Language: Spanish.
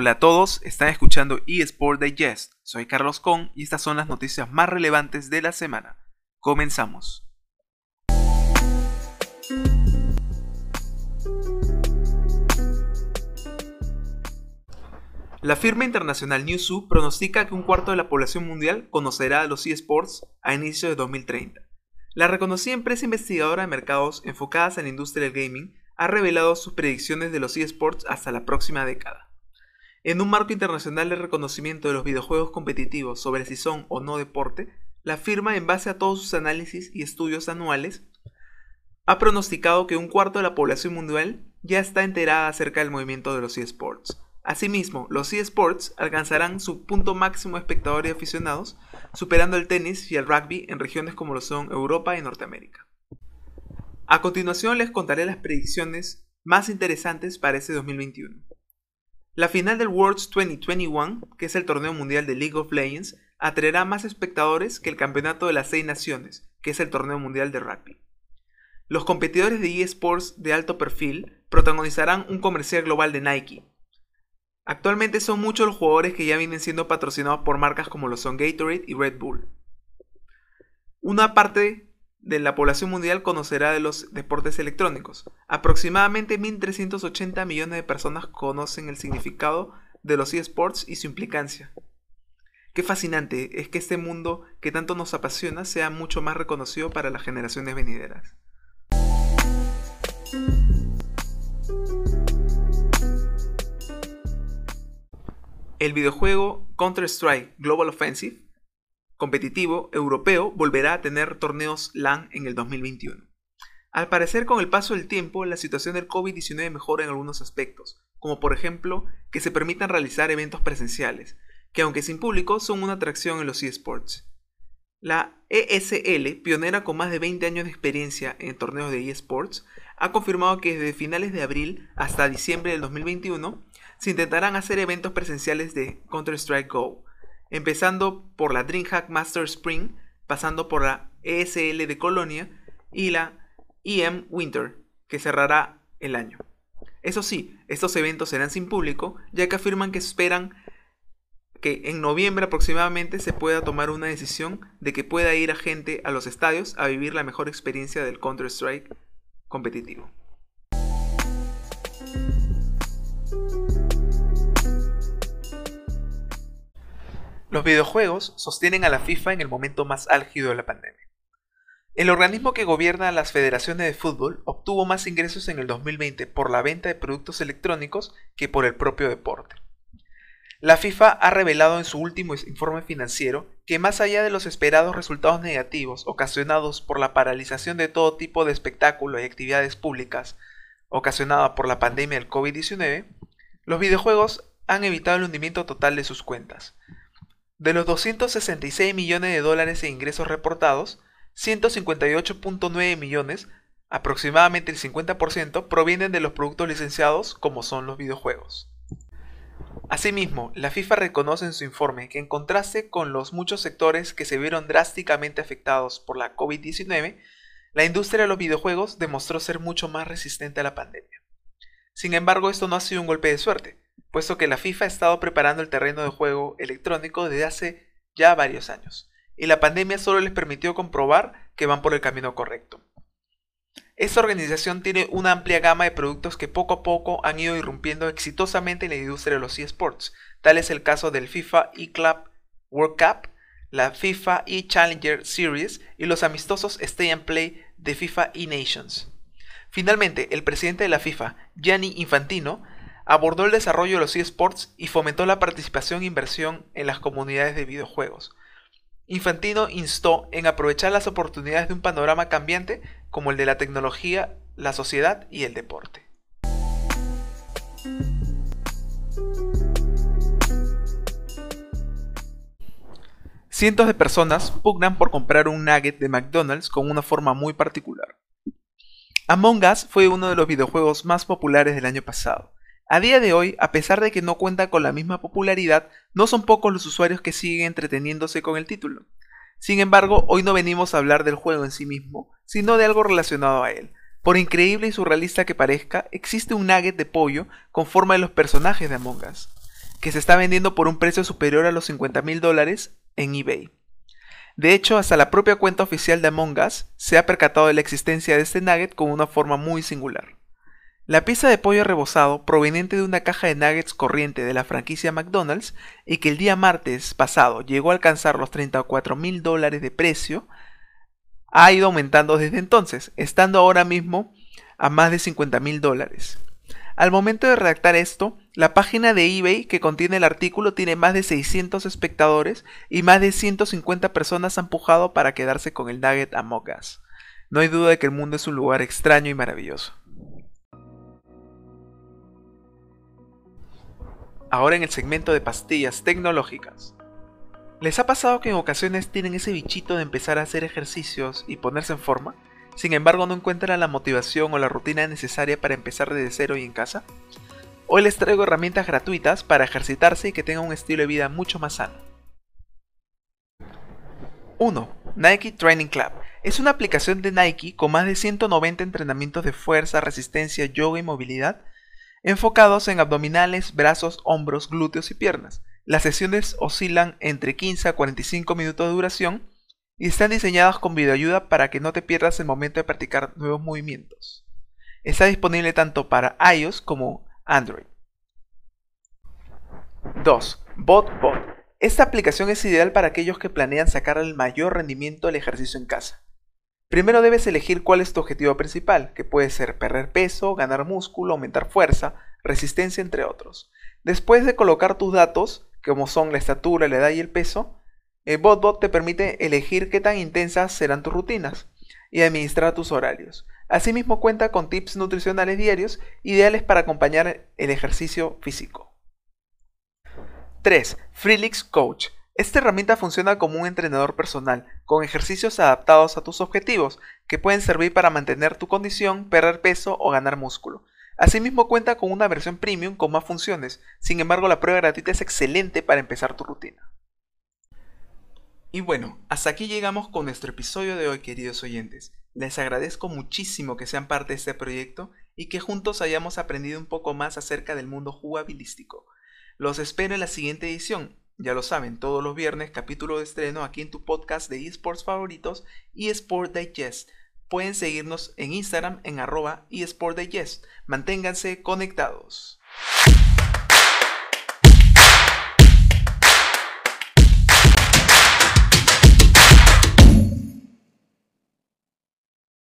Hola a todos, están escuchando eSport Digest. Soy Carlos Con y estas son las noticias más relevantes de la semana. Comenzamos. La firma internacional Newzoo pronostica que un cuarto de la población mundial conocerá los eSports a inicio de 2030. La reconocida empresa investigadora de mercados enfocadas en la industria del gaming ha revelado sus predicciones de los eSports hasta la próxima década. En un marco internacional de reconocimiento de los videojuegos competitivos sobre si son o no deporte, la firma, en base a todos sus análisis y estudios anuales, ha pronosticado que un cuarto de la población mundial ya está enterada acerca del movimiento de los eSports. Asimismo, los eSports alcanzarán su punto máximo de espectadores y aficionados, superando el tenis y el rugby en regiones como lo son Europa y Norteamérica. A continuación les contaré las predicciones más interesantes para este 2021. La final del Worlds 2021, que es el torneo mundial de League of Legends, atraerá más espectadores que el Campeonato de las Seis Naciones, que es el torneo mundial de rugby. Los competidores de eSports de alto perfil protagonizarán un comercial global de Nike, Actualmente son muchos los jugadores que ya vienen siendo patrocinados por marcas como lo son Gatorade y Red Bull. Una parte de la población mundial conocerá de los deportes electrónicos. Aproximadamente 1.380 millones de personas conocen el significado de los eSports y su implicancia. Qué fascinante es que este mundo que tanto nos apasiona sea mucho más reconocido para las generaciones venideras. El videojuego Counter-Strike Global Offensive, competitivo europeo, volverá a tener torneos LAN en el 2021. Al parecer, con el paso del tiempo, la situación del COVID-19 mejora en algunos aspectos, como por ejemplo que se permitan realizar eventos presenciales, que aunque sin público son una atracción en los eSports. La ESL, pionera con más de 20 años de experiencia en torneos de eSports, ha confirmado que desde finales de abril hasta diciembre del 2021 se intentarán hacer eventos presenciales de Counter-Strike Go, empezando por la DreamHack Master Spring, pasando por la ESL de Colonia y la EM Winter, que cerrará el año. Eso sí, estos eventos serán sin público, ya que afirman que esperan que en noviembre aproximadamente se pueda tomar una decisión de que pueda ir a gente a los estadios a vivir la mejor experiencia del Counter-Strike competitivo. Los videojuegos sostienen a la FIFA en el momento más álgido de la pandemia. El organismo que gobierna las federaciones de fútbol obtuvo más ingresos en el 2020 por la venta de productos electrónicos que por el propio deporte. La FIFA ha revelado en su último informe financiero que más allá de los esperados resultados negativos ocasionados por la paralización de todo tipo de espectáculos y actividades públicas ocasionada por la pandemia del COVID-19, los videojuegos han evitado el hundimiento total de sus cuentas, de los 266 millones de dólares de ingresos reportados, 158.9 millones, aproximadamente el 50%, provienen de los productos licenciados como son los videojuegos. Asimismo, la FIFA reconoce en su informe que en contraste con los muchos sectores que se vieron drásticamente afectados por la COVID-19, la industria de los videojuegos demostró ser mucho más resistente a la pandemia. Sin embargo, esto no ha sido un golpe de suerte, puesto que la FIFA ha estado preparando el terreno de juego electrónico desde hace ya varios años, y la pandemia solo les permitió comprobar que van por el camino correcto. Esta organización tiene una amplia gama de productos que poco a poco han ido irrumpiendo exitosamente en la industria de los eSports. Tal es el caso del FIFA eClub World Cup, la FIFA eChallenger Series y los amistosos Stay and Play de FIFA eNations. Finalmente, el presidente de la FIFA, Gianni Infantino, abordó el desarrollo de los eSports y fomentó la participación e inversión en las comunidades de videojuegos. Infantino instó en aprovechar las oportunidades de un panorama cambiante como el de la tecnología, la sociedad y el deporte. Cientos de personas pugnan por comprar un nugget de McDonald's con una forma muy particular. Among Us fue uno de los videojuegos más populares del año pasado, a día de hoy, a pesar de que no cuenta con la misma popularidad, no son pocos los usuarios que siguen entreteniéndose con el título. Sin embargo, hoy no venimos a hablar del juego en sí mismo, sino de algo relacionado a él. Por increíble y surrealista que parezca, existe un nugget de pollo con forma de los personajes de Among Us. que se está vendiendo por un precio superior a los 50 mil dólares en eBay. De hecho, hasta la propia cuenta oficial de Among Us se ha percatado de la existencia de este nugget con una forma muy singular. La pieza de pollo rebozado, proveniente de una caja de nuggets corriente de la franquicia McDonald's y que el día martes pasado llegó a alcanzar los 34 mil dólares de precio, ha ido aumentando desde entonces, estando ahora mismo a más de 50 mil dólares. Al momento de redactar esto, la página de eBay que contiene el artículo tiene más de 600 espectadores y más de 150 personas han pujado para quedarse con el nugget Among Us. No hay duda de que el mundo es un lugar extraño y maravilloso. Ahora en el segmento de pastillas tecnológicas. ¿Les ha pasado que en ocasiones tienen ese bichito de empezar a hacer ejercicios y ponerse en forma? Sin embargo no encuentran la motivación o la rutina necesaria para empezar desde cero y en casa? Hoy les traigo herramientas gratuitas para ejercitarse y que tengan un estilo de vida mucho más sano. 1. Nike Training Club. Es una aplicación de Nike con más de 190 entrenamientos de fuerza, resistencia, yoga y movilidad enfocados en abdominales, brazos, hombros, glúteos y piernas. Las sesiones oscilan entre 15 a 45 minutos de duración y están diseñadas con videoayuda para que no te pierdas el momento de practicar nuevos movimientos. Está disponible tanto para iOS como Android. 2. BotBot. Esta aplicación es ideal para aquellos que planean sacar el mayor rendimiento del ejercicio en casa. Primero debes elegir cuál es tu objetivo principal, que puede ser perder peso, ganar músculo, aumentar fuerza, resistencia, entre otros. Después de colocar tus datos, como son la estatura, la edad y el peso, el BotBot te permite elegir qué tan intensas serán tus rutinas y administrar tus horarios. Asimismo cuenta con tips nutricionales diarios ideales para acompañar el ejercicio físico. 3. Freelix Coach esta herramienta funciona como un entrenador personal, con ejercicios adaptados a tus objetivos, que pueden servir para mantener tu condición, perder peso o ganar músculo. Asimismo cuenta con una versión premium con más funciones, sin embargo la prueba gratuita es excelente para empezar tu rutina. Y bueno, hasta aquí llegamos con nuestro episodio de hoy queridos oyentes. Les agradezco muchísimo que sean parte de este proyecto y que juntos hayamos aprendido un poco más acerca del mundo jugabilístico. Los espero en la siguiente edición, ya lo saben, todos los viernes capítulo de estreno aquí en tu podcast de esports favoritos eSport Digest. Pueden seguirnos en Instagram en arroba eSport Digest. Manténganse conectados.